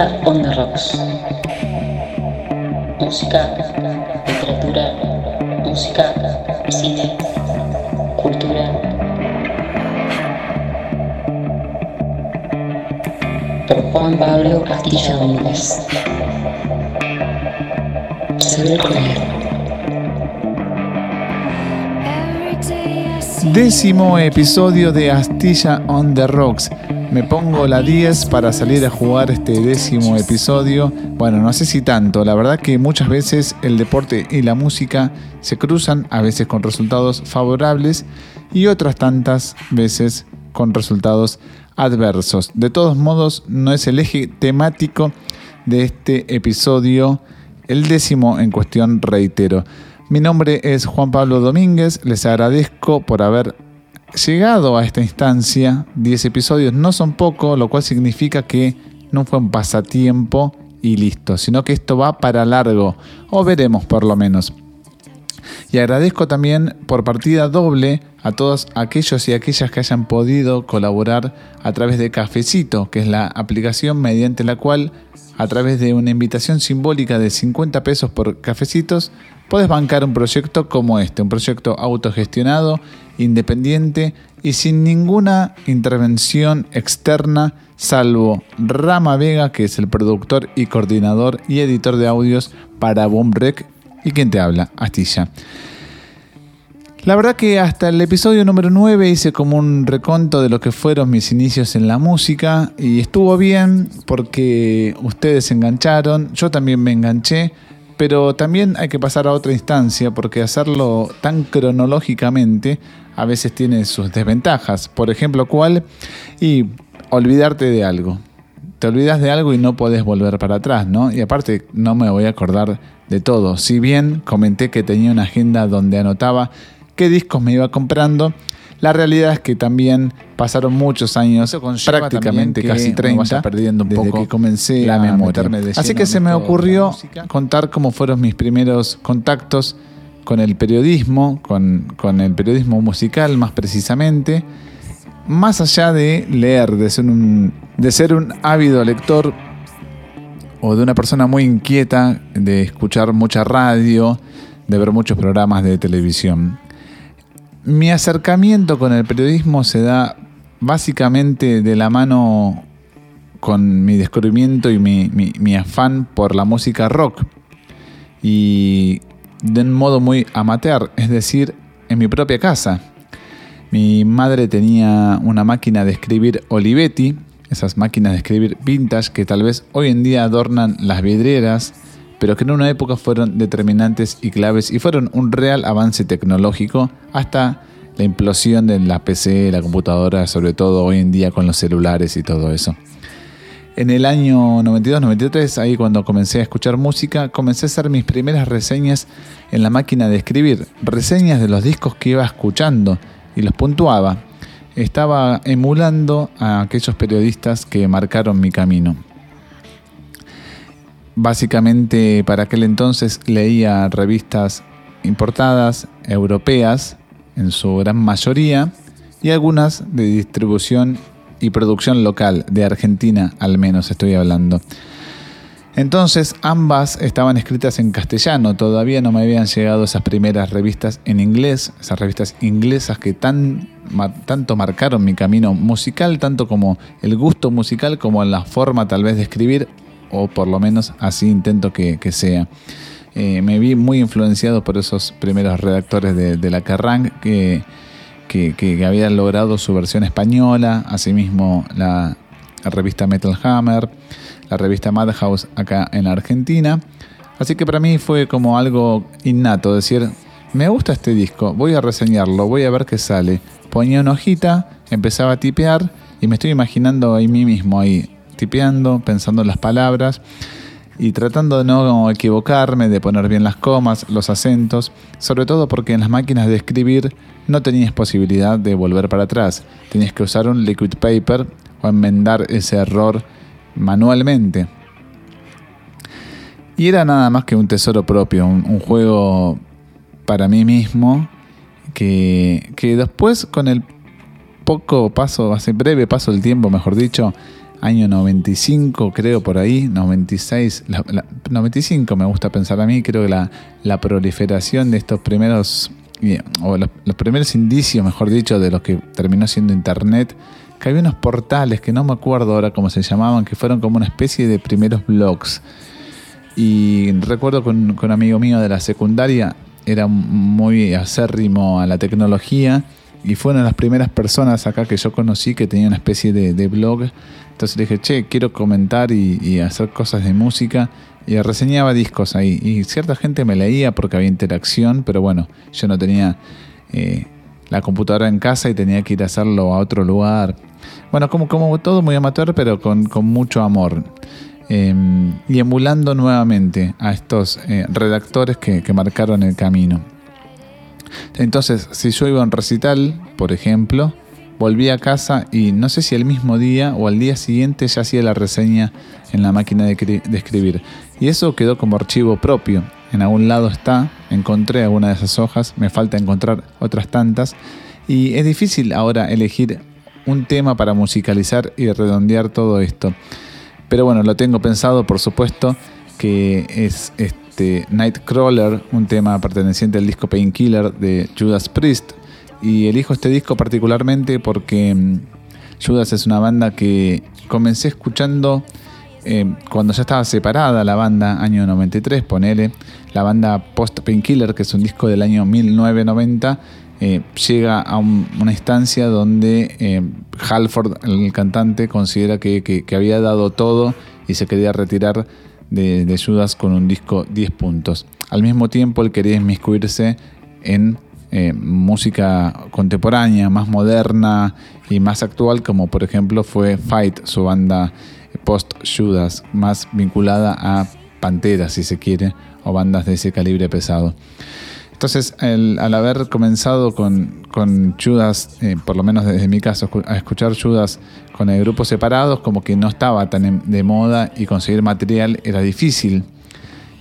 On the Rocks. Música, literatura, música, cine, cultura. Por Juan Pablo Castilla Domínguez. Leer. Décimo episodio de Astilla on the Rocks. Me pongo la 10 para salir a jugar este décimo episodio. Bueno, no sé si tanto. La verdad que muchas veces el deporte y la música se cruzan, a veces con resultados favorables y otras tantas veces con resultados adversos. De todos modos, no es el eje temático de este episodio, el décimo en cuestión, reitero. Mi nombre es Juan Pablo Domínguez, les agradezco por haber llegado a esta instancia. 10 episodios no son poco, lo cual significa que no fue un pasatiempo y listo, sino que esto va para largo, o veremos por lo menos. Y agradezco también por partida doble a todos aquellos y aquellas que hayan podido colaborar a través de Cafecito, que es la aplicación mediante la cual, a través de una invitación simbólica de 50 pesos por cafecitos, puedes bancar un proyecto como este, un proyecto autogestionado, independiente y sin ninguna intervención externa, salvo Rama Vega, que es el productor y coordinador y editor de audios para Boomrec, y quien te habla, Astilla. La verdad que hasta el episodio número 9 hice como un reconto de lo que fueron mis inicios en la música y estuvo bien porque ustedes se engancharon, yo también me enganché pero también hay que pasar a otra instancia porque hacerlo tan cronológicamente a veces tiene sus desventajas. Por ejemplo, ¿cuál? Y olvidarte de algo. Te olvidas de algo y no podés volver para atrás, ¿no? Y aparte no me voy a acordar de todo. Si bien comenté que tenía una agenda donde anotaba qué discos me iba comprando, la realidad es que también pasaron muchos años, prácticamente casi 30, perdiendo un poco que comencé la memoria. Así que se me ocurrió contar cómo fueron mis primeros contactos con el periodismo, con, con el periodismo musical más precisamente, más allá de leer, de ser un, de ser un ávido lector o de una persona muy inquieta, de escuchar mucha radio, de ver muchos programas de televisión. Mi acercamiento con el periodismo se da básicamente de la mano con mi descubrimiento y mi, afán por la música rock. Y de un modo muy amateur, es decir, en mi propia casa. Mi madre tenía una máquina de escribir Olivetti, esas máquinas de escribir vintage que tal vez hoy en día adornan las vidrieras pero que en una época fueron determinantes y claves y fueron un real avance tecnológico hasta la implosión de la PC, la computadora, sobre todo hoy en día con los celulares y todo eso. En el año 92-93, ahí cuando comencé a escuchar música, comencé a hacer mis primeras reseñas en la máquina de escribir, reseñas de los discos que iba escuchando y los puntuaba. Estaba emulando a aquellos periodistas que marcaron mi camino. Básicamente para aquel entonces leía revistas importadas, europeas, en su gran mayoría, y algunas de distribución y producción local, de Argentina al menos estoy hablando. Entonces ambas estaban escritas en castellano, todavía no me habían llegado esas primeras revistas en inglés, esas revistas inglesas que tan, tanto marcaron mi camino musical, tanto como el gusto musical como la forma tal vez de escribir o por lo menos así intento que, sea. Eh, me vi muy influenciado por esos primeros redactores de, la Kerrang que, que, habían logrado su versión española, asimismo la, revista Metal Hammer, la revista Madhouse acá en Argentina. Así que para mí fue como algo innato, decir, me gusta este disco, voy a reseñarlo, voy a ver qué sale. Ponía una hojita, empezaba a tipear y me estoy imaginando a mí mismo ahí tipeando, pensando en las palabras y tratando de no equivocarme, de poner bien las comas, los acentos, sobre todo porque en las máquinas de escribir no tenías posibilidad de volver para atrás, tenías que usar un liquid paper o enmendar ese error manualmente. Y era nada más que un tesoro propio, un, juego para mí mismo que, que después con el poco paso, hace breve paso del tiempo, mejor dicho, año 95, creo por ahí, 96, 95 me gusta pensar a mí, creo que la, la proliferación de estos primeros, o los, los, primeros indicios, mejor dicho, de lo que terminó siendo Internet, que había unos portales que no me acuerdo ahora cómo se llamaban, que fueron como una especie de primeros blogs. Y recuerdo con, con un amigo mío de la secundaria, era muy acérrimo a la tecnología y fue una de las primeras personas acá que yo conocí que tenía una especie de, blog. Entonces dije, che, quiero comentar y, hacer cosas de música. Y reseñaba discos ahí. Y cierta gente me leía porque había interacción, pero bueno, yo no tenía eh, la computadora en casa y tenía que ir a hacerlo a otro lugar. Bueno, como, como todo muy amateur, pero con, mucho amor. Em, y emulando nuevamente a estos eh, redactores que, que marcaron el camino. Entonces, si yo iba a un recital, por ejemplo, volví a casa y no sé si el mismo día o al día siguiente ya hacía la reseña en la máquina de, escribir. Y eso quedó como archivo propio. En algún lado está, encontré alguna de esas hojas, me falta encontrar otras tantas. Y es difícil ahora elegir un tema para musicalizar y redondear todo esto. Pero bueno, lo tengo pensado, por supuesto, que es este, Nightcrawler, un tema perteneciente al disco Painkiller de Judas Priest. Y elijo este disco particularmente porque mm, Judas es una banda que comencé escuchando eh, cuando ya estaba separada la banda, año 93, ponele. La banda Post Painkiller, que es un disco del año 1990, eh, llega a una instancia donde eh, Halford, el cantante, considera que había dado todo y se quería retirar de, Judas con un disco 10 puntos. Al mismo tiempo, él quería inmiscuirse en eh, música contemporánea, más moderna y más actual, como por ejemplo fue Fight, su banda post-Judas, más vinculada a Pantera, si se quiere, o bandas de ese calibre pesado. Entonces, al haber comenzado con, con Judas, eh, por lo menos desde mi caso, a escuchar Judas con el grupo separados, como que no estaba tan de moda y conseguir material era difícil.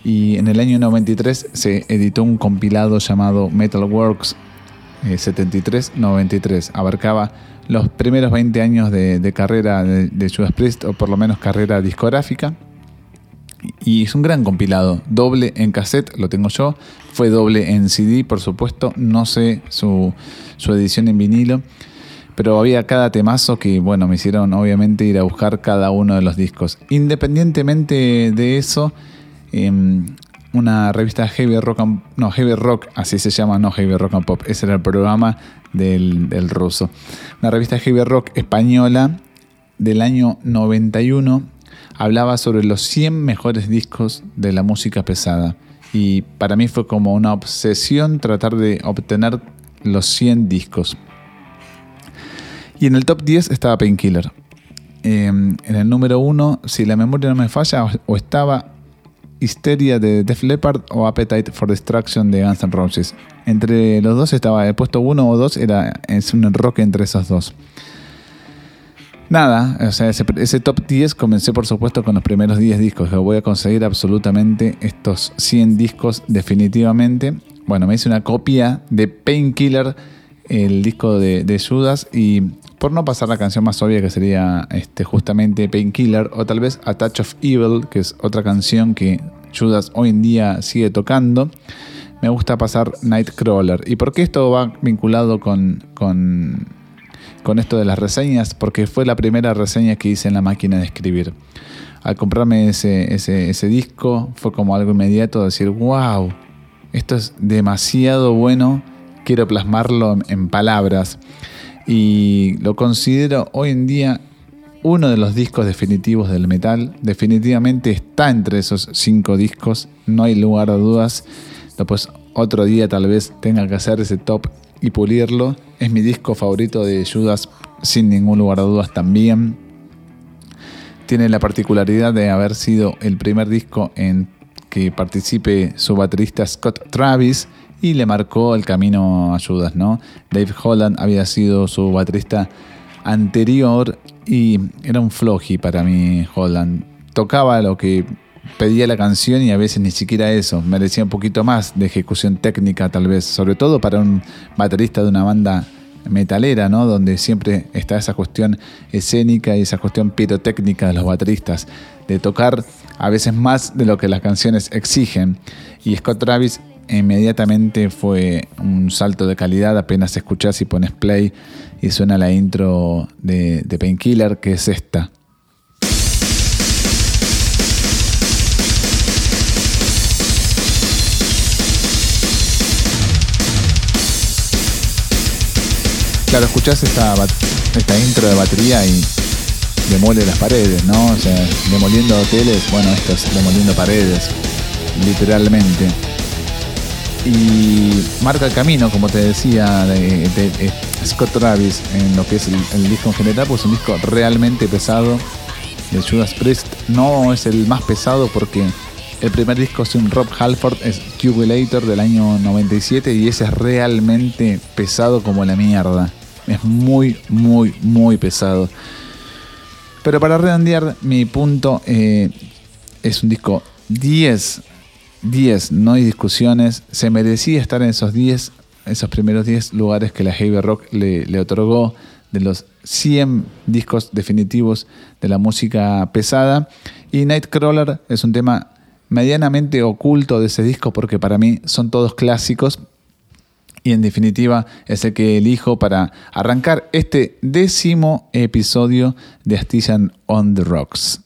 Y en el año 93 se editó un compilado llamado Metal Works 73-93. Eh, Abarcaba los primeros 20 años de, carrera de, de Judas Priest, o por lo menos carrera discográfica y es un gran compilado, doble en cassette, lo tengo yo, fue doble en CD, por supuesto, no sé su, edición en vinilo, pero había cada temazo que, bueno, me hicieron obviamente ir a buscar cada uno de los discos. Independientemente de eso, em, una revista Heavy Rock, no, Heavy Rock, así se llama, no Heavy Rock and Pop, ese era el programa del, del ruso. Una revista Heavy Rock española del año 91 hablaba sobre los 100 mejores discos de la música pesada. Y para mí fue como una obsesión tratar de obtener los 100 discos. Y en el top 10 estaba Painkiller. Em, en el número 1, si la memoria no me falla, o estaba Hysteria de Def Leppard o Appetite for Destruction de Guns N' Roses. Entre los dos estaba el puesto 1 o 2, era, es un rock entre esos dos. Nada, o sea, ese, top 10 comencé por supuesto con los primeros 10 discos. Voy a conseguir absolutamente estos 100 discos definitivamente. Bueno, me hice una copia de Painkiller, el disco de, Judas, y por no pasar la canción más obvia que sería este, justamente Painkiller, o tal vez A Touch of Evil, que es otra canción que Judas hoy en día sigue tocando, me gusta pasar Nightcrawler. ¿Y por qué esto va vinculado con, con esto de las reseñas porque fue la primera reseña que hice en la máquina de escribir. Al comprarme ese, ese, disco fue como algo inmediato, decir, wow, esto es demasiado bueno, quiero plasmarlo en palabras. Y lo considero hoy en día uno de los discos definitivos del metal. Definitivamente está entre esos cinco discos, no hay lugar a dudas. Después otro día tal vez tenga que hacer ese top y pulirlo. Es mi disco favorito de Judas, sin ningún lugar a dudas también. Tiene la particularidad de haber sido el primer disco en que participe su baterista Scott Travis y le marcó el camino a Judas, ¿no? Dave Holland había sido su baterista anterior y era un floji para mí Holland. Tocaba lo que pedía la canción y a veces ni siquiera eso, merecía un poquito más de ejecución técnica tal vez, sobre todo para un baterista de una banda metalera, ¿no? Donde siempre está esa cuestión escénica y esa cuestión pirotécnica de los bateristas, de tocar a veces más de lo que las canciones exigen. Y Scott Travis inmediatamente fue un salto de calidad, apenas escuchás y pones play y suena la intro de, Painkiller, que es esta. Claro, escuchás esta, esta intro de batería y demole las paredes, ¿no? O sea, demoliendo hoteles, bueno, esto es demoliendo paredes, literalmente. Y marca el camino, como te decía, de, Scott Travis en lo que es el, disco en general, pues un disco realmente pesado de Judas Priest. No es el más pesado porque el primer disco es un Rob Halford, es Jubilator del año 97 y ese es realmente pesado como la mierda. Es muy, muy, muy pesado. Pero para redondear mi punto, eh, es un disco 10. 10, no hay discusiones. Se merecía estar en esos 10, esos primeros 10 lugares que la Heavy Rock le, otorgó de los 100 discos definitivos de la música pesada. Y Nightcrawler es un tema medianamente oculto de ese disco porque para mí son todos clásicos, y en definitiva es el que elijo para arrancar este décimo episodio de Astillan on the Rocks.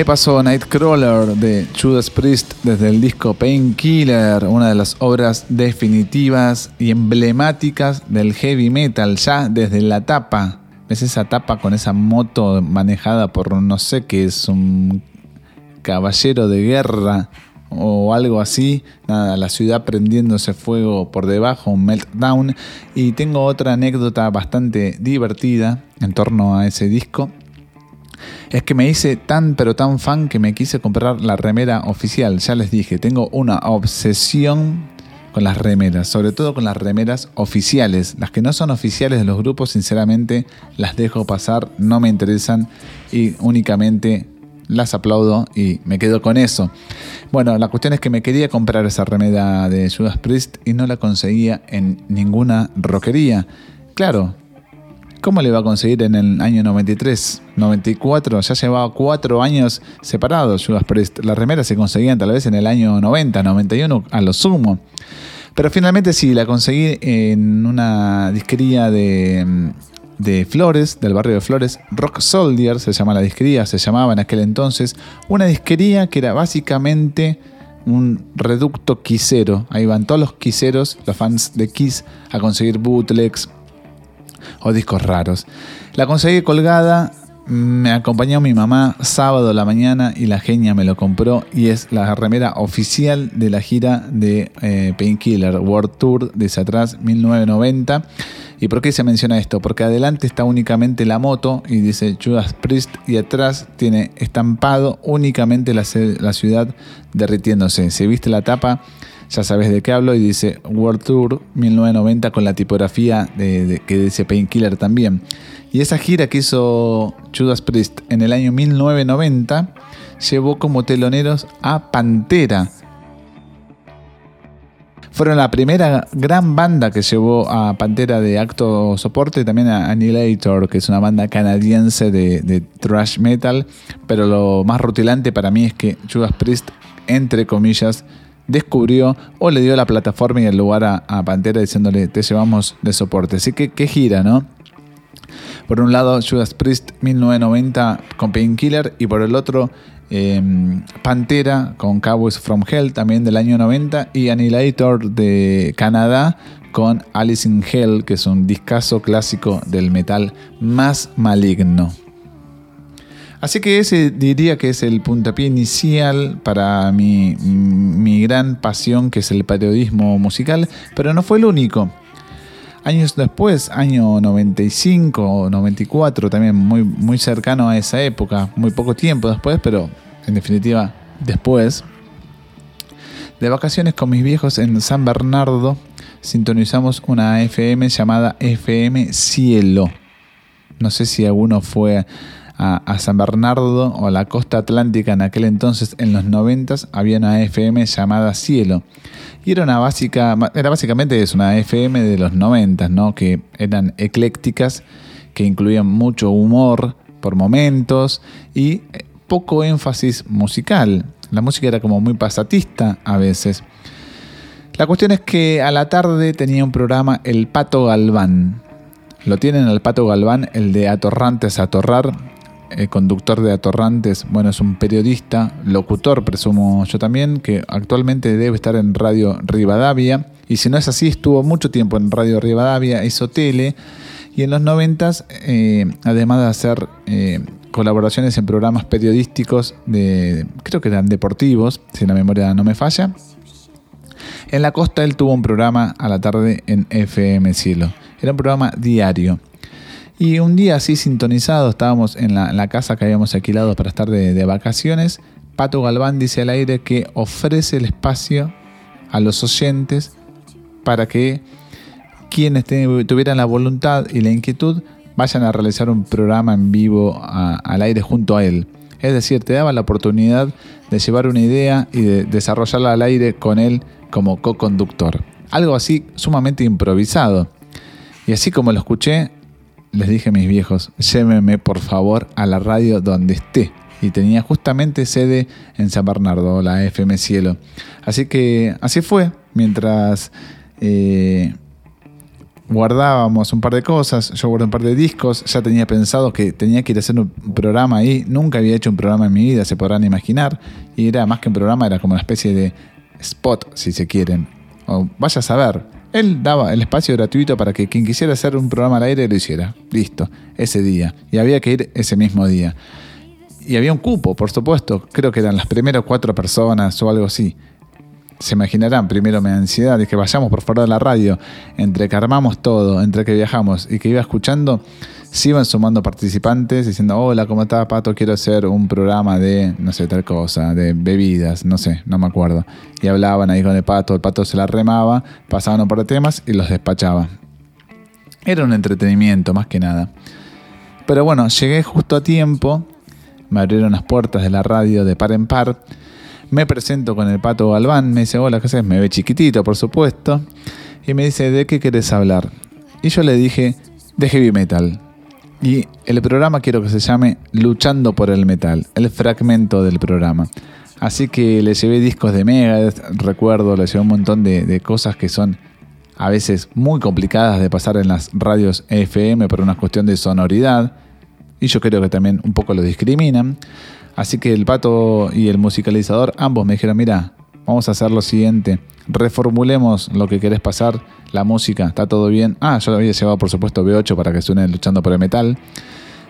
Ahí pasó Nightcrawler de Judas Priest desde el disco Painkiller, una de las obras definitivas y emblemáticas del heavy metal, ya desde la tapa. Es esa tapa con esa moto manejada por no sé qué es un caballero de guerra o algo así. Nada, la ciudad prendiéndose fuego por debajo, un meltdown. Y tengo otra anécdota bastante divertida en torno a ese disco es que me hice tan pero tan fan que me quise comprar la remera oficial. Ya les dije, tengo una obsesión con las remeras, sobre todo con las remeras oficiales. Las que no son oficiales de los grupos, sinceramente, las dejo pasar, no me interesan y únicamente las aplaudo y me quedo con eso. Bueno, la cuestión es que me quería comprar esa remera de Judas Priest y no la conseguía en ninguna roquería. Claro, ¿Cómo le va a conseguir en el año 93, 94? Ya llevaba cuatro años separados. Las remeras se conseguían tal vez en el año 90, 91 a lo sumo. Pero finalmente sí, la conseguí en una disquería de, de Flores, del barrio de Flores. Rock Soldier se llama la disquería, se llamaba en aquel entonces. Una disquería que era básicamente un reducto quisero. Ahí van todos los quiseros, los fans de Kiss, a conseguir bootlegs, o discos raros. La conseguí colgada, me acompañó mi mamá sábado a la mañana y la genia me lo compró y es la remera oficial de la gira de eh, Painkiller World Tour desde atrás 1990. ¿Y por qué se menciona esto? Porque adelante está únicamente la moto y dice Judas Priest y atrás tiene estampado únicamente la, la ciudad derritiéndose. Se viste la tapa ya sabes de qué hablo, y dice World Tour 1990 con la tipografía de, que dice Painkiller también. Y esa gira que hizo Judas Priest en el año 1990 llevó como teloneros a Pantera. Fueron la primera gran banda que llevó a Pantera de acto soporte, también a Annihilator, que es una banda canadiense de, de thrash metal. Pero lo más rutilante para mí es que Judas Priest, entre comillas, descubrió o le dio la plataforma y el lugar a, Pantera diciéndole te llevamos de soporte. Así que qué gira, ¿no? Por un lado Judas Priest 1990 con Painkiller y por el otro em, Pantera con Cowboys from Hell también del año 90 y Annihilator de Canadá con Alice in Hell que es un discazo clásico del metal más maligno. Así que ese diría que es el puntapié inicial para mi, gran pasión que es el periodismo musical, pero no fue el único. Años después, año 95 o 94, también muy, muy cercano a esa época, muy poco tiempo después, pero en definitiva después, de vacaciones con mis viejos en San Bernardo, sintonizamos una FM llamada FM Cielo. No sé si alguno fue a, San Bernardo o a la costa atlántica en aquel entonces, en los 90 había una FM llamada Cielo. Y era una básica, era básicamente es una FM de los 90, ¿no? Que eran eclécticas, que incluían mucho humor por momentos y eh, poco énfasis musical. La música era como muy pasatista a veces. La cuestión es que a la tarde tenía un programa El Pato Galván. Lo tienen el Pato Galván, el de Atorrantes a Atorrar, el conductor de Atorrantes, bueno, es un periodista, locutor, presumo yo también, que actualmente debe estar en Radio Rivadavia. Y si no es así, estuvo mucho tiempo en Radio Rivadavia, hizo tele. Y en los noventas, eh, además de hacer eh, colaboraciones en programas periodísticos, de, creo que eran deportivos, si la memoria no me falla, en la costa él tuvo un programa a la tarde en FM Cielo. Era un programa diario. Y un día así sintonizado, estábamos en la, casa que habíamos alquilado para estar de, vacaciones. Pato Galván dice al aire que ofrece el espacio a los oyentes para que quienes tuvieran la voluntad y la inquietud vayan a realizar un programa en vivo al aire junto a él. Es decir, te daba la oportunidad de llevar una idea y de desarrollarla al aire con él como co-conductor. Algo así sumamente improvisado. Y así como lo escuché, les dije a mis viejos, llévenme por favor a la radio donde esté. Y tenía justamente sede en San Bernardo, la FM Cielo. Así que así fue, mientras eh, guardábamos un par de cosas, yo guardé un par de discos, ya tenía pensado que tenía que ir a hacer un programa ahí, nunca había hecho un programa en mi vida, se podrán imaginar, y era más que un programa, era como una especie de spot, si se quieren, o vaya a saber. Él daba el espacio gratuito para que quien quisiera hacer un programa al aire lo hiciera, listo, ese día, y había que ir ese mismo día. Y había un cupo, por supuesto, creo que eran las primeras cuatro personas o algo así. Se imaginarán, primero me da ansiedad, de que vayamos por fuera de la radio, entre que armamos todo, entre que viajamos y que iba escuchando, se iban sumando participantes diciendo, hola, ¿cómo está Pato? Quiero hacer un programa de, no sé, tal cosa, de bebidas, no sé, no me acuerdo. Y hablaban ahí con el Pato, el Pato se la remaba, pasaban un par de temas y los despachaba. Era un entretenimiento, más que nada. Pero bueno, llegué justo a tiempo, me abrieron las puertas de la radio de par en par me presento con el pato Galván, me dice, hola, ¿qué haces? Me ve chiquitito, por supuesto. Y me dice, ¿de qué querés hablar? Y yo le dije, de heavy metal. Y el programa quiero que se llame Luchando por el Metal, el fragmento del programa. Así que le llevé discos de Megadeth, recuerdo, le llevé un montón de, de, cosas que son a veces muy complicadas de pasar en las radios FM por una cuestión de sonoridad. Y yo creo que también un poco lo discriminan. Así que el pato y el musicalizador ambos me dijeron, mira, vamos a hacer lo siguiente, reformulemos lo que querés pasar, la música, está todo bien. Ah, yo había llevado por supuesto B8 para que suene luchando por el metal.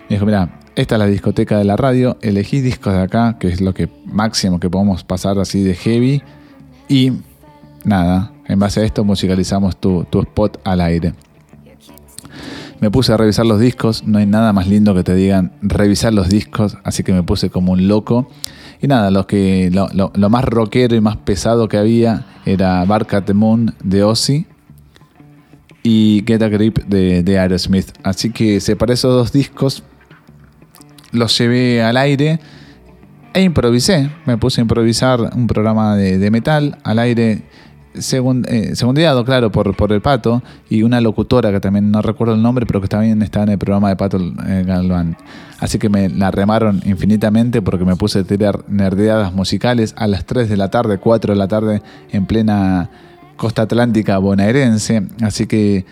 Me dijo, mira, esta es la discoteca de la radio, elegí discos de acá, que es lo que máximo que podemos pasar así de heavy. Y nada, en base a esto musicalizamos tu, tu spot al aire. Me puse a revisar los discos, no hay nada más lindo que te digan revisar los discos, así que me puse como un loco. Y nada, lo, que, lo, más rockero y más pesado que había era Bark at the Moon de Ozzy y Get a Grip de, de Aerosmith. Así que separé esos dos discos, los llevé al aire e improvisé. Me puse a improvisar un programa de metal al aire segund, eh, segundiado, claro, por, por el Pato y una locutora que también no recuerdo el nombre, pero que también estaba en el programa de Pato eh, Galván. Así que me la remaron infinitamente porque me puse a tirar nerdeadas musicales a las 3 de la tarde, 4 de la tarde, en plena costa atlántica bonaerense. Así que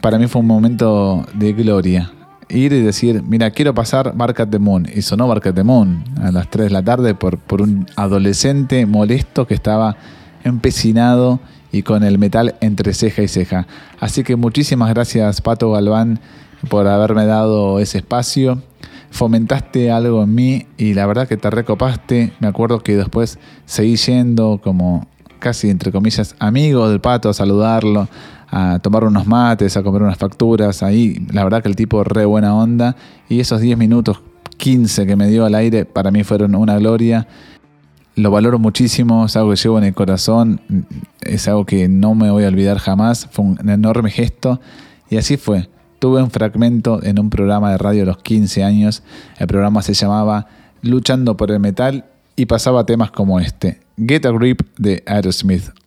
para mí fue un momento de gloria. Ir y decir, mira, quiero pasar Barcat de Moon. Y sonó Barcat de Moon a las 3 de la tarde por, por un adolescente molesto que estaba empecinado y con el metal entre ceja y ceja. Así que muchísimas gracias Pato Galván por haberme dado ese espacio. Fomentaste algo en mí y la verdad que te recopaste. Me acuerdo que después seguí yendo como casi entre comillas amigo del Pato a saludarlo, a tomar unos mates, a comer unas facturas. Ahí la verdad que el tipo re buena onda y esos 10 minutos 15 que me dio al aire para mí fueron una gloria lo valoro muchísimo, es algo que llevo en el corazón, es algo que no me voy a olvidar jamás, fue un enorme gesto y así fue. Tuve un fragmento en un programa de radio a los 15 años, el programa se llamaba Luchando por el Metal y pasaba temas como este, Get a Grip de Aerosmith.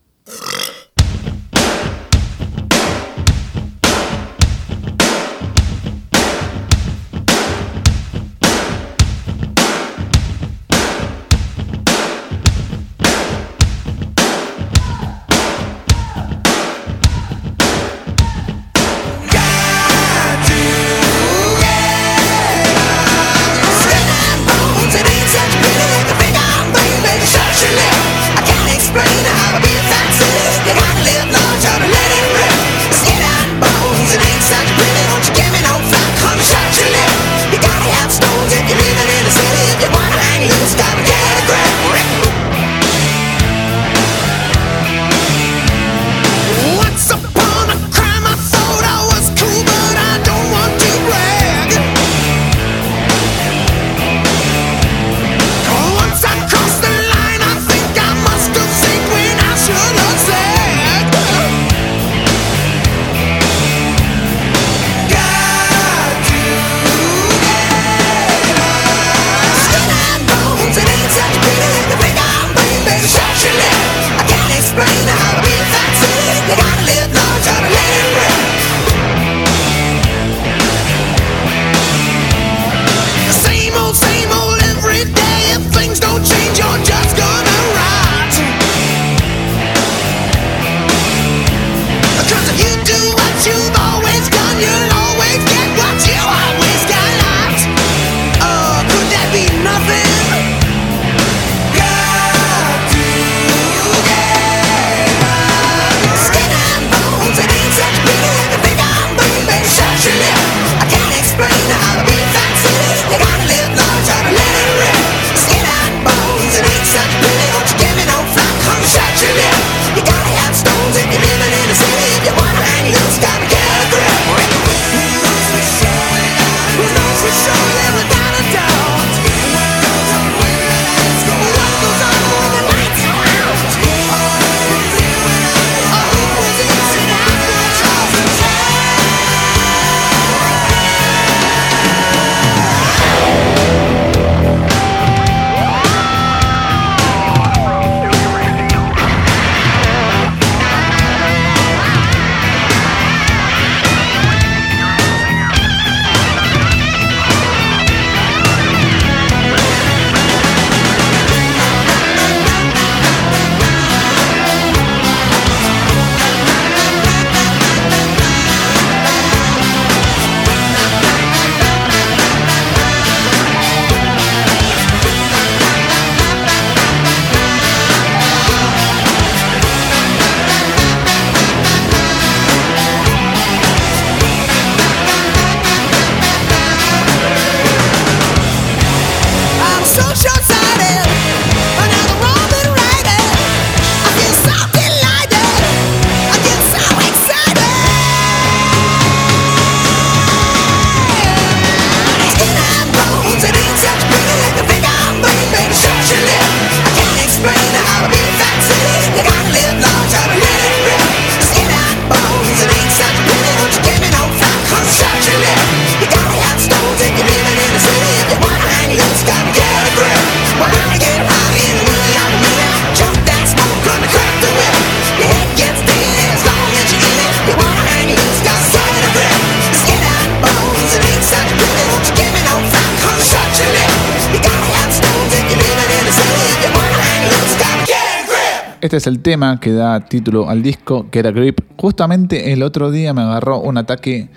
Este es el tema que da título al disco, que era Grip. Justamente el otro día me agarró un ataque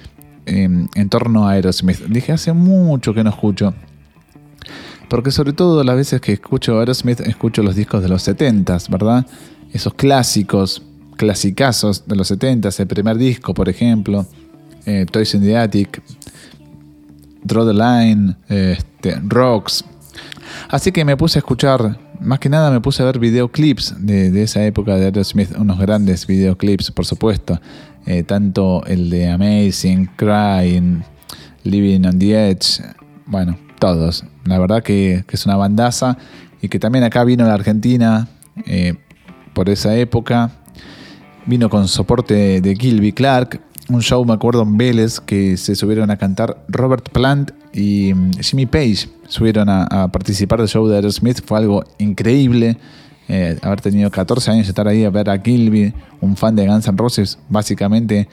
em, en torno a Aerosmith. Dije, hace mucho que no escucho. Porque sobre todo las veces que escucho Aerosmith, escucho los discos de los 70s, ¿verdad? Esos clásicos, clasicazos de los 70s, el primer disco, por ejemplo, eh, Toys in the Attic, Draw the Line, este, Rocks. Así que me puse a escuchar más que nada me puse a ver videoclips de, esa época de Aerosmith, unos grandes videoclips, por supuesto. Eh, tanto el de Amazing, Crying, Living on the Edge, bueno, todos. La verdad que, es una bandaza y que también acá vino la Argentina eh, por esa época. Vino con soporte de Gilby Clark, un show, me acuerdo, en Vélez, que se subieron a cantar Robert Plant y mm, Jimmy Page. Subieron a, participar del show de Aerosmith. Fue algo increíble. Eh, haber tenido 14 años estar ahí a ver a Gilby, un fan de Guns N' Roses, básicamente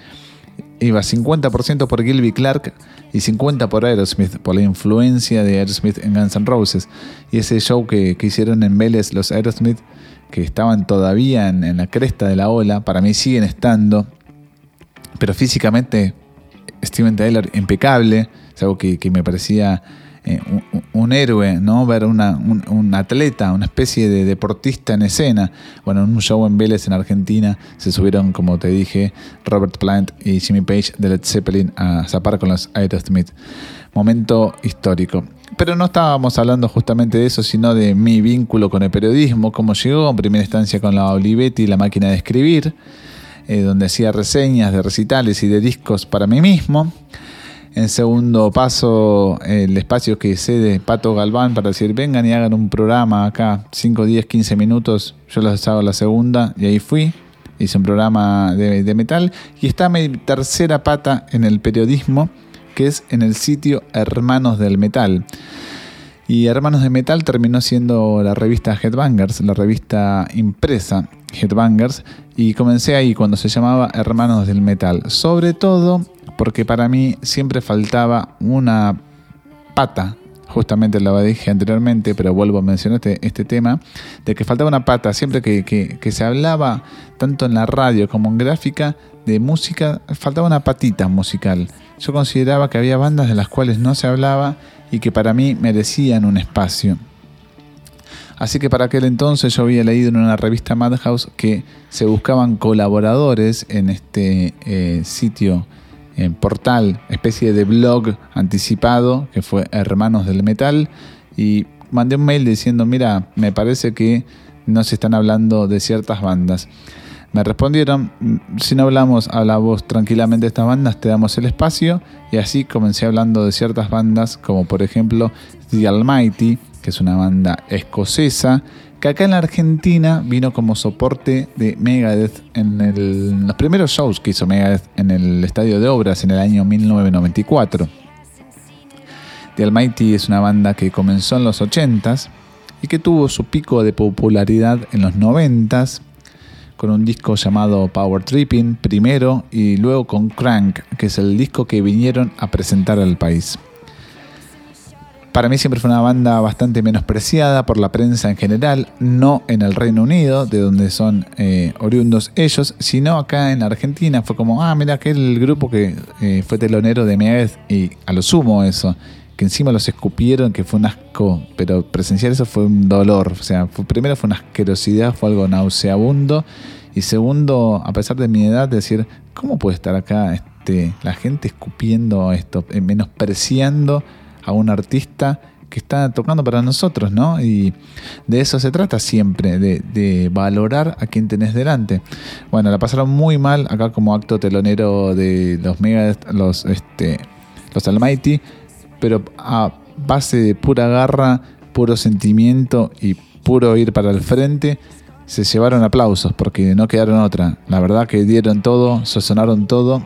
iba 50% por Gilby Clark y 50% por Aerosmith, por la influencia de Aerosmith en Guns N' Roses. Y ese show que, hicieron en Vélez los Aerosmith, que estaban todavía en, la cresta de la ola, para mí siguen estando pero físicamente Steven Tyler impecable, es algo que, me parecía eh, un, héroe, ¿no? Ver una, un, atleta, una especie de deportista en escena. Bueno, en un show en Vélez, en Argentina, se subieron, como te dije, Robert Plant y Jimmy Page de Led Zeppelin a zapar con los Aerosmith. Momento histórico. Pero no estábamos hablando justamente de eso, sino de mi vínculo con el periodismo, cómo llegó en primera instancia con la Olivetti y la máquina de escribir. Eh, donde hacía reseñas de recitales y de discos para mí mismo. En segundo paso, el espacio que cede Pato Galván para decir, vengan y hagan un programa acá, 5, 10, 15 minutos, yo los hago la segunda y ahí fui. Hice un programa de, de metal y está mi tercera pata en el periodismo, que es en el sitio Hermanos del Metal. Y Hermanos de Metal terminó siendo la revista Headbangers, la revista impresa Headbangers, y comencé ahí cuando se llamaba Hermanos del Metal. Sobre todo porque para mí siempre faltaba una pata, justamente lo dije anteriormente, pero vuelvo a mencionar este, este tema, de que faltaba una pata, siempre que, que se hablaba tanto en la radio como en gráfica de música, faltaba una patita musical. Yo consideraba que había bandas de las cuales no se hablaba y que para mí merecían un espacio. Así que para aquel entonces yo había leído en una revista Madhouse que se buscaban colaboradores en este eh, sitio, en portal, especie de blog anticipado que fue Hermanos del Metal y mandé un mail diciendo, mira, me parece que no se están hablando de ciertas bandas. Me respondieron, si no hablamos a la voz tranquilamente de estas bandas, te damos el espacio. Y así comencé hablando de ciertas bandas, como por ejemplo The Almighty, que es una banda escocesa, que acá en la Argentina vino como soporte de Megadeth en los primeros shows que hizo Megadeth en el Estadio de Obras en el año 1994. The Almighty es una banda que comenzó en los 80s y que tuvo su pico de popularidad en los 90s con un disco llamado Power Tripping primero y luego con Crank, que es el disco que vinieron a presentar al país. Para mí siempre fue una banda bastante menospreciada por la prensa en general, no en el Reino Unido, de donde son eh, oriundos ellos, sino acá en Argentina. Fue como, ah, mira, aquel grupo que eh, fue telonero de Megadeth y a lo sumo eso que encima los escupieron, que fue un asco, pero presenciar eso fue un dolor. O sea, primero fue una asquerosidad, fue algo nauseabundo. Y segundo, a pesar de mi edad, decir, ¿cómo puede estar acá este, la gente escupiendo esto, eh, menospreciando a un artista que está tocando para nosotros, ¿no? Y de eso se trata siempre, de, de, valorar a quien tenés delante. Bueno, la pasaron muy mal acá como acto telonero de los Mega, los, este, los Almighty pero a base de pura garra, puro sentimiento y puro ir para el frente, se llevaron aplausos porque no quedaron otra. La verdad que dieron todo, sonaron todo.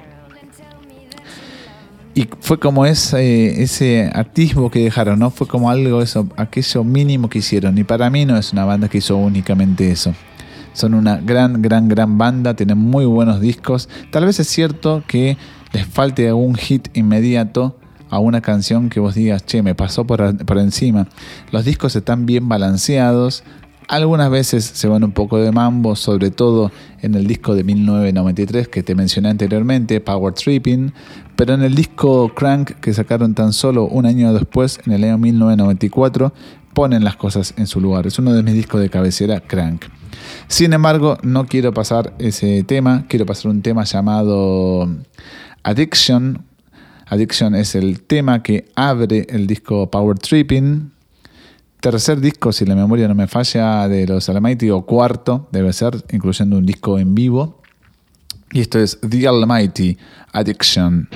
Y fue como ese, ese atisbo que dejaron, ¿no? Fue como algo, eso, aquello mínimo que hicieron. Y para mí no es una banda que hizo únicamente eso. Son una gran, gran, gran banda, tienen muy buenos discos. Tal vez es cierto que les falte algún hit inmediato, a una canción que vos digas, che, me pasó por, por encima. Los discos están bien balanceados, Algunas veces se van un poco de mambo, sobre todo en el disco de 1993 que te mencioné anteriormente, Power Tripping, pero en el disco Crank que sacaron tan solo un año después, en el año 1994, ponen las cosas en su lugar. Es uno de mis discos de cabecera, Crank. Sin embargo, no quiero pasar ese tema, quiero pasar un tema llamado Addiction. Addiction es el tema que abre el disco Power Tripping tercer disco, si la memoria no me falla, de los Almighty, o cuarto, debe ser, incluyendo un disco en vivo. Y esto es The Almighty Addiction.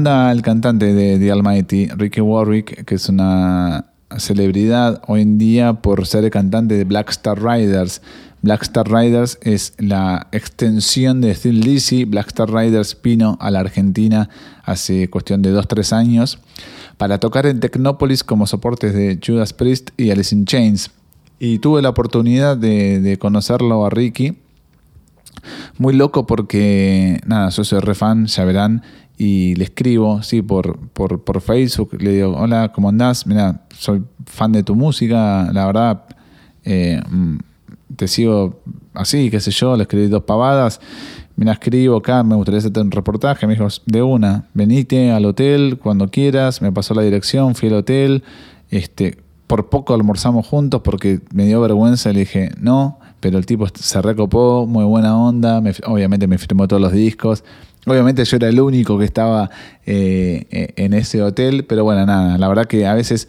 Onda el cantante de The Almighty, Ricky Warwick, que es una celebridad hoy en día por ser el cantante de Black Star Riders. Black Star Riders es la extensión de Steel Lizzy. Black Star Riders vino a la Argentina hace cuestión de 2-3 años para tocar en Tecnópolis como soportes de Judas Priest y Alice in Chains. Y tuve la oportunidad de, conocerlo a Ricky. Muy loco porque, nada, yo soy re fan, ya verán, y le escribo, sí, por, por, por, Facebook, le digo, hola, ¿cómo andás? Mira, soy fan de tu música, la verdad, eh, mm, te sigo así, qué sé yo, le escribí dos pavadas, mira, escribo acá, me gustaría hacerte un reportaje, me dijo, de una, venite al hotel cuando quieras, me pasó la dirección, fui al hotel, este, por poco almorzamos juntos porque me dio vergüenza, le dije, no, pero el tipo se recopó, muy buena onda, obviamente me firmó todos los discos, Obviamente yo era el único que estaba eh, eh, en ese hotel, pero bueno, nada, la verdad que a veces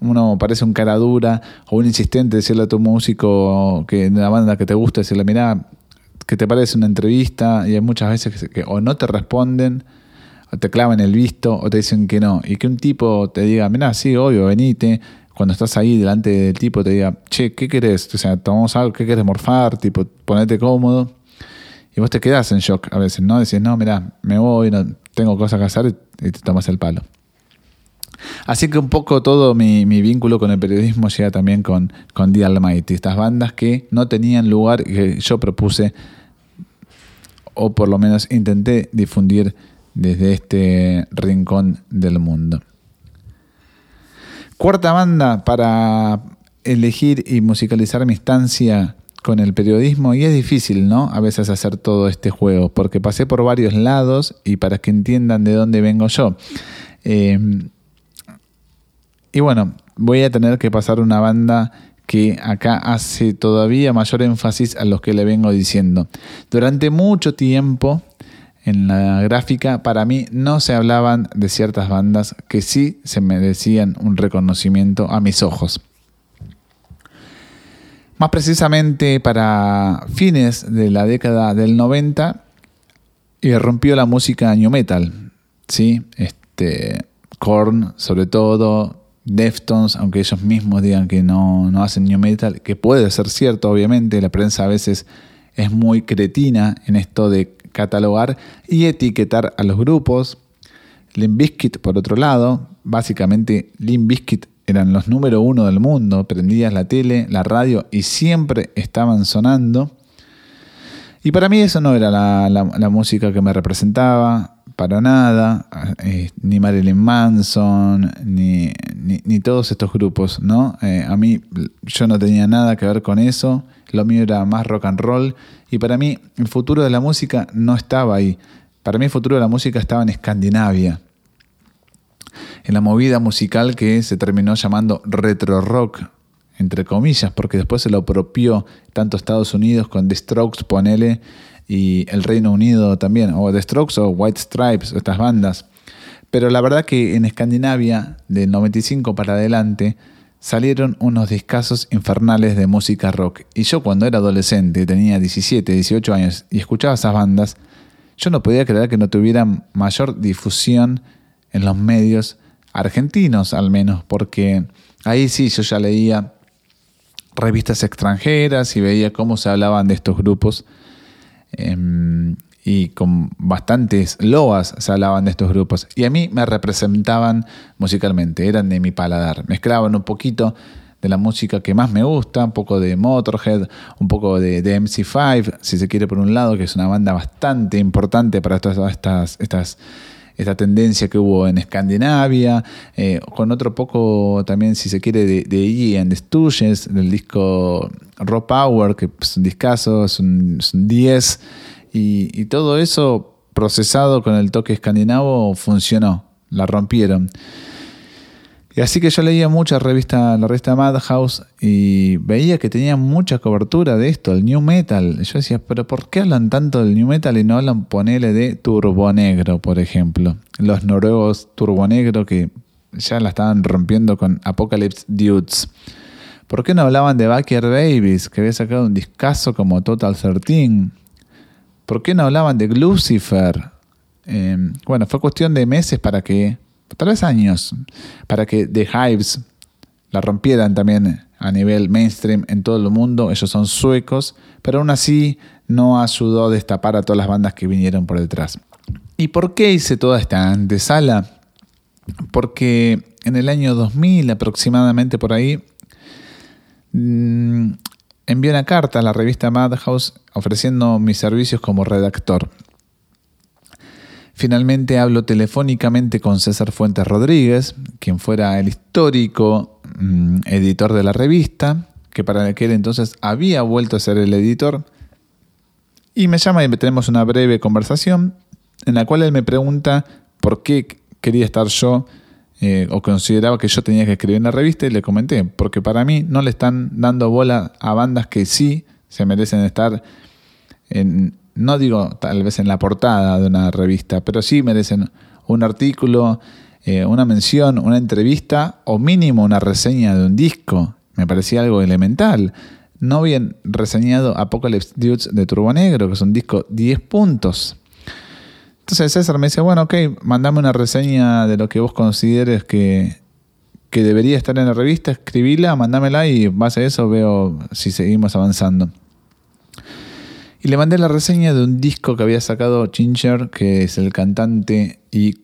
uno parece un cara dura o un insistente decirle a tu músico que de la banda que te gusta, decirle, mira, que te parece una entrevista y hay muchas veces que, o no te responden, o te clavan el visto, o te dicen que no. Y que un tipo te diga, mira, sí, obvio, venite, cuando estás ahí delante del tipo te diga, che, ¿qué querés? O sea, tomamos algo, ¿qué querés morfar? Tipo, ponete cómodo. Y vos te quedás en shock a veces, ¿no? Decís, no, mira, me voy, no, tengo cosas que hacer y te tomas el palo. Así que un poco todo mi, vínculo con el periodismo llega también con, con The Almighty, estas bandas que no tenían lugar y que yo propuse, o por lo menos intenté difundir desde este rincón del mundo. Cuarta banda para elegir y musicalizar mi instancia con el periodismo y es difícil, ¿no? A veces hacer todo este juego, porque pasé por varios lados y para que entiendan de dónde vengo yo. Eh, y bueno, voy a tener que pasar una banda que acá hace todavía mayor énfasis a los que le vengo diciendo. Durante mucho tiempo en la gráfica, para mí no se hablaban de ciertas bandas que sí se merecían un reconocimiento a mis ojos. Más precisamente para fines de la década del 90, y rompió la música new metal, ¿sí? Este, Korn sobre todo, Deftones, aunque ellos mismos digan que no, no hacen new metal, que puede ser cierto, obviamente, la prensa a veces es muy cretina en esto de catalogar y etiquetar a los grupos. Limp Bizkit, por otro lado, básicamente Limp Bizkit eran los número uno del mundo, prendías la tele, la radio y siempre estaban sonando. Y para mí eso no era la, música que me representaba, para nada, eh, ni Marilyn Manson, ni, ni, todos estos grupos, ¿no? Eh, a mí yo no tenía nada que ver con eso, lo mío era más rock and roll, y para mí el futuro de la música no estaba ahí, para mí el futuro de la música estaba en Escandinavia en la movida musical que se terminó llamando retro rock, entre comillas, porque después se lo apropió tanto Estados Unidos con The Strokes, ponele, y el Reino Unido también, o The Strokes o White Stripes, estas bandas. Pero la verdad que en Escandinavia, del 95 para adelante, salieron unos discazos infernales de música rock. Y yo cuando era adolescente, tenía 17, 18 años, y escuchaba esas bandas, yo no podía creer que no tuvieran mayor difusión en los medios argentinos al menos, porque ahí sí yo ya leía revistas extranjeras y veía cómo se hablaban de estos grupos em, y con bastantes loas se hablaban de estos grupos. Y a mí me representaban musicalmente, eran de mi paladar, mezclaban un poquito de la música que más me gusta, un poco de Motorhead, un poco de, de MC5, si se quiere por un lado, que es una banda bastante importante para todas estas, estas esta tendencia que hubo en Escandinavia, eh, con otro poco también, si se quiere, de, de Iggy and the Stooges, del disco Raw Power, que es un discazo, es un, 10, y, y todo eso procesado con el toque escandinavo funcionó, la rompieron. Y así que yo leía mucha revista, la revista Madhouse y veía que tenía mucha cobertura de esto, el new metal. Yo decía, pero ¿por qué hablan tanto del new metal y no hablan, ponele, de Turbo Negro, por ejemplo? Los noruegos Turbo Negro que ya la estaban rompiendo con Apocalypse Dudes. ¿Por qué no hablaban de Backyard Babies, que había sacado un discazo como Total 13? ¿Por qué no hablaban de Lucifer? eh, bueno, fue cuestión de meses para que, tal vez años, para que The Hives la rompieran también a nivel mainstream en todo el mundo. Ellos son suecos, pero aún así no ayudó a destapar a todas las bandas que vinieron por detrás. ¿Y por qué hice toda esta antesala? Porque en el año 2000 aproximadamente por ahí mm, envié una carta a la revista Madhouse ofreciendo mis servicios como redactor. Finalmente hablo telefónicamente con César Fuentes Rodríguez, quien fuera el histórico mm, editor de la revista, que para aquel entonces había vuelto a ser el editor, y me llama y tenemos una breve conversación en la cual él me pregunta por qué quería estar yo eh, o consideraba que yo tenía que escribir en la revista y le comenté, porque para mí no le están dando bola a bandas que sí se merecen estar en, no digo tal vez en la portada de una revista, pero sí merecen un artículo, eh, una mención, una entrevista o mínimo una reseña de un disco. Me parecía algo elemental. No bien reseñado Apocalypse Dudes de Turbo Negro, que es un disco 10 puntos. Entonces César me dice, bueno, ok, mandame una reseña de lo que vos consideres que, que debería estar en la revista, escribíla, mandámela y base a eso veo si seguimos avanzando. Y le mandé la reseña de un disco que había sacado Ginger, que es el cantante y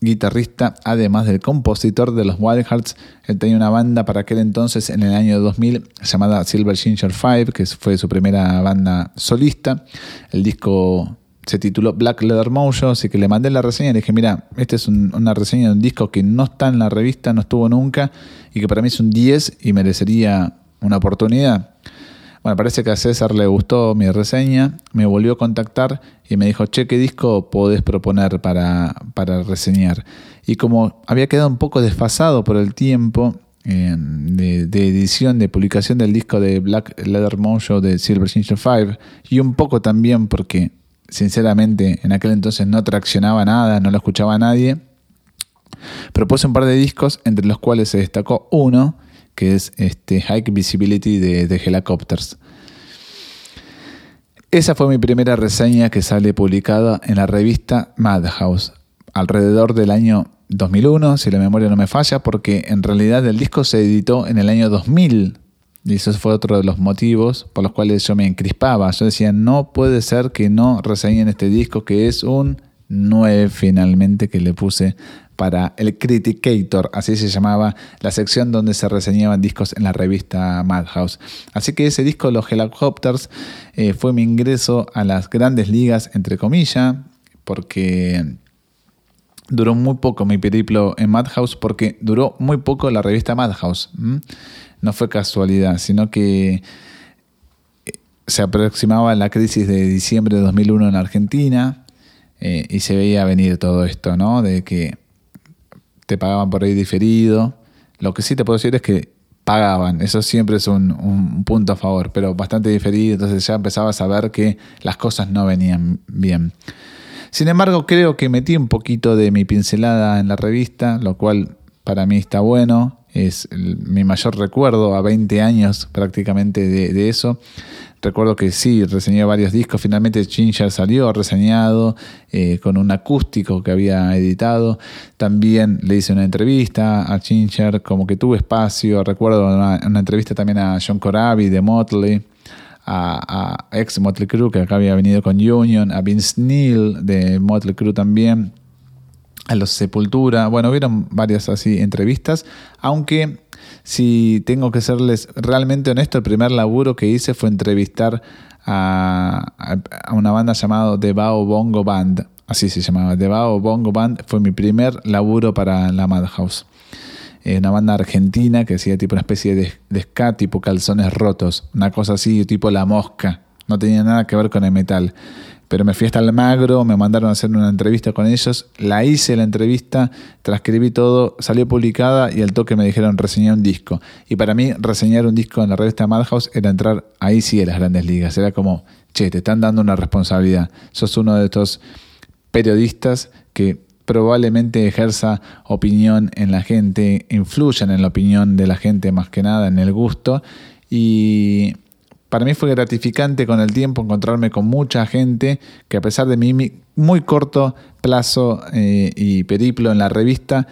guitarrista, además del compositor de los Wild Hearts. Él tenía una banda para aquel entonces, en el año 2000, llamada Silver Ginger 5, que fue su primera banda solista. El disco se tituló Black Leather Mojo, así que le mandé la reseña y le dije, mira, esta es una reseña de un disco que no está en la revista, no estuvo nunca, y que para mí es un 10 y merecería una oportunidad. Bueno, parece que a César le gustó mi reseña, me volvió a contactar y me dijo, che, ¿qué disco podés proponer para, para reseñar? Y como había quedado un poco desfasado por el tiempo eh, de, edición, de publicación del disco de Black Leather Mojo de Silver Ginger 5, y un poco también porque, sinceramente, en aquel entonces no traccionaba nada, no lo escuchaba nadie, propuse un par de discos, entre los cuales se destacó uno, que es este High Visibility de, Helicopters. Esa fue mi primera reseña que sale publicada en la revista Madhouse, alrededor del año 2001, si la memoria no me falla, porque en realidad el disco se editó en el año 2000. Y eso fue otro de los motivos por los cuales yo me encrispaba. Yo decía, no puede ser que no reseñen este disco, que es un 9 finalmente que le puse para el Criticator, así se llamaba la sección donde se reseñaban discos en la revista Madhouse. Así que ese disco, Los Helicopters, eh, fue mi ingreso a las grandes ligas, entre comillas, porque duró muy poco mi periplo en Madhouse, porque duró muy poco la revista Madhouse. No fue casualidad, sino que eh, se aproximaba la crisis de diciembre de 2001 en Argentina eh, y se veía venir todo esto, ¿no? De que te pagaban por ahí diferido. Lo que sí te puedo decir es que pagaban, eso siempre es un, punto a favor, pero bastante diferido, entonces ya empezabas a ver que las cosas no venían bien. Sin embargo, creo que metí un poquito de mi pincelada en la revista, lo cual para mí está bueno, es mi mayor recuerdo a 20 años prácticamente de eso. Recuerdo que sí, reseñé varios discos. Finalmente Ginger salió reseñado eh, con un acústico que había editado. También le hice una entrevista a Ginger, como que tuve espacio. Recuerdo una, entrevista también a John Corabi de Motley. A, ex Motley Crue que acá había venido con Union, a Vince Neil de Motley Crue también, a los Sepultura, bueno, hubieron varias así entrevistas, aunque si tengo que serles realmente honesto, el primer laburo que hice fue entrevistar a, una banda llamada The Bao Bongo Band. Así se llamaba. The Bao Bongo Band fue mi primer laburo para la Madhouse. Eh, una banda argentina que hacía tipo una especie de, de ska, tipo calzones rotos. Una cosa así, tipo la mosca. No tenía nada que ver con el metal. Pero me fui hasta Almagro, me mandaron a hacer una entrevista con ellos, la hice la entrevista, transcribí todo, salió publicada y al toque me dijeron reseñar un disco. Y para mí reseñar un disco en la revista Madhouse era entrar ahí sí a las grandes ligas, era como, che, te están dando una responsabilidad, sos uno de estos periodistas que probablemente ejerza opinión en la gente, influyan en la opinión de la gente más que nada, en el gusto. Y para mí fue gratificante con el tiempo encontrarme con mucha gente que a pesar de mi muy corto plazo eh, y periplo en la revista,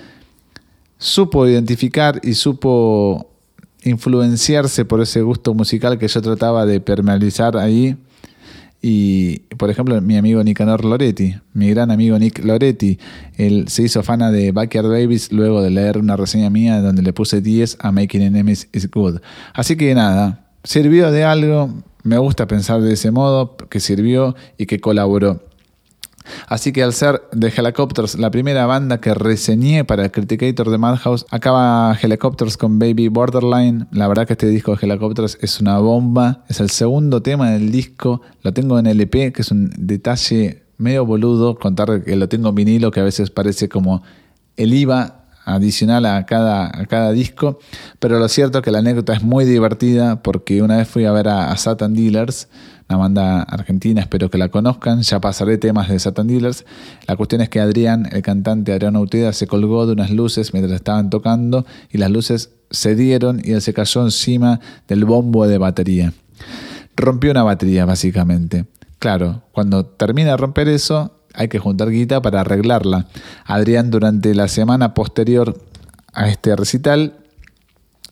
supo identificar y supo influenciarse por ese gusto musical que yo trataba de permeabilizar ahí. Y, por ejemplo, mi amigo Nicanor Loretti, mi gran amigo Nick Loretti, él se hizo fana de Backyard Babies luego de leer una reseña mía donde le puse 10 a Making Enemies is Good. Así que nada, sirvió de algo, me gusta pensar de ese modo, que sirvió y que colaboró. Así que al ser The Helicopters la primera banda que reseñé para el Criticator de Madhouse, acaba Helicopters con Baby Borderline. La verdad que este disco de Helicopters es una bomba. Es el segundo tema del disco. Lo tengo en LP, que es un detalle medio boludo contar que lo tengo en vinilo, que a veces parece como el IVA adicional a cada, a cada disco. Pero lo cierto es que la anécdota es muy divertida porque una vez fui a ver a, a Satan Dealers una banda argentina, espero que la conozcan. Ya pasaré temas de Satan Dealers. La cuestión es que Adrián, el cantante Adrián Auteda, se colgó de unas luces mientras estaban tocando y las luces se dieron y él se cayó encima del bombo de batería. Rompió una batería, básicamente. Claro, cuando termina de romper eso, hay que juntar guita para arreglarla. Adrián, durante la semana posterior a este recital,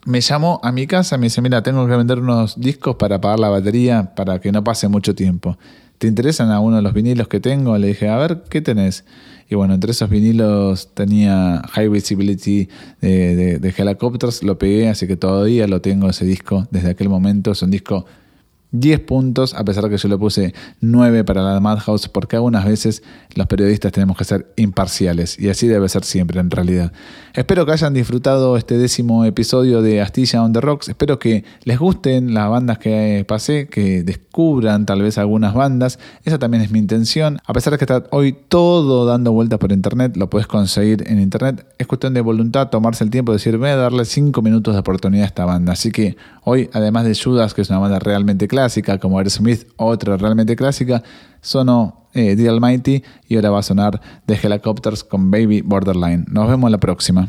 me llamó a mi casa, me dice, mira, tengo que vender unos discos para pagar la batería para que no pase mucho tiempo. ¿Te interesan algunos de los vinilos que tengo? Le dije, a ver, ¿qué tenés? Y bueno, entre esos vinilos tenía High Visibility de, de, de Helicopters, lo pegué, así que todavía lo tengo ese disco desde aquel momento. Es un disco 10 puntos, a pesar de que yo le puse 9 para la Madhouse, porque algunas veces los periodistas tenemos que ser imparciales, y así debe ser siempre en realidad. Espero que hayan disfrutado este décimo episodio de Astilla on the Rocks, espero que les gusten las bandas que pasé, que descubran tal vez algunas bandas, esa también es mi intención, a pesar de que está hoy todo dando vueltas por internet, lo puedes conseguir en internet, es cuestión de voluntad, tomarse el tiempo de decir, voy a darle 5 minutos de oportunidad a esta banda, así que hoy, además de Judas, que es una banda realmente clásica, como Aerosmith, otra realmente clásica, sonó eh, The Almighty y ahora va a sonar The Helicopters con Baby Borderline. Nos vemos la próxima.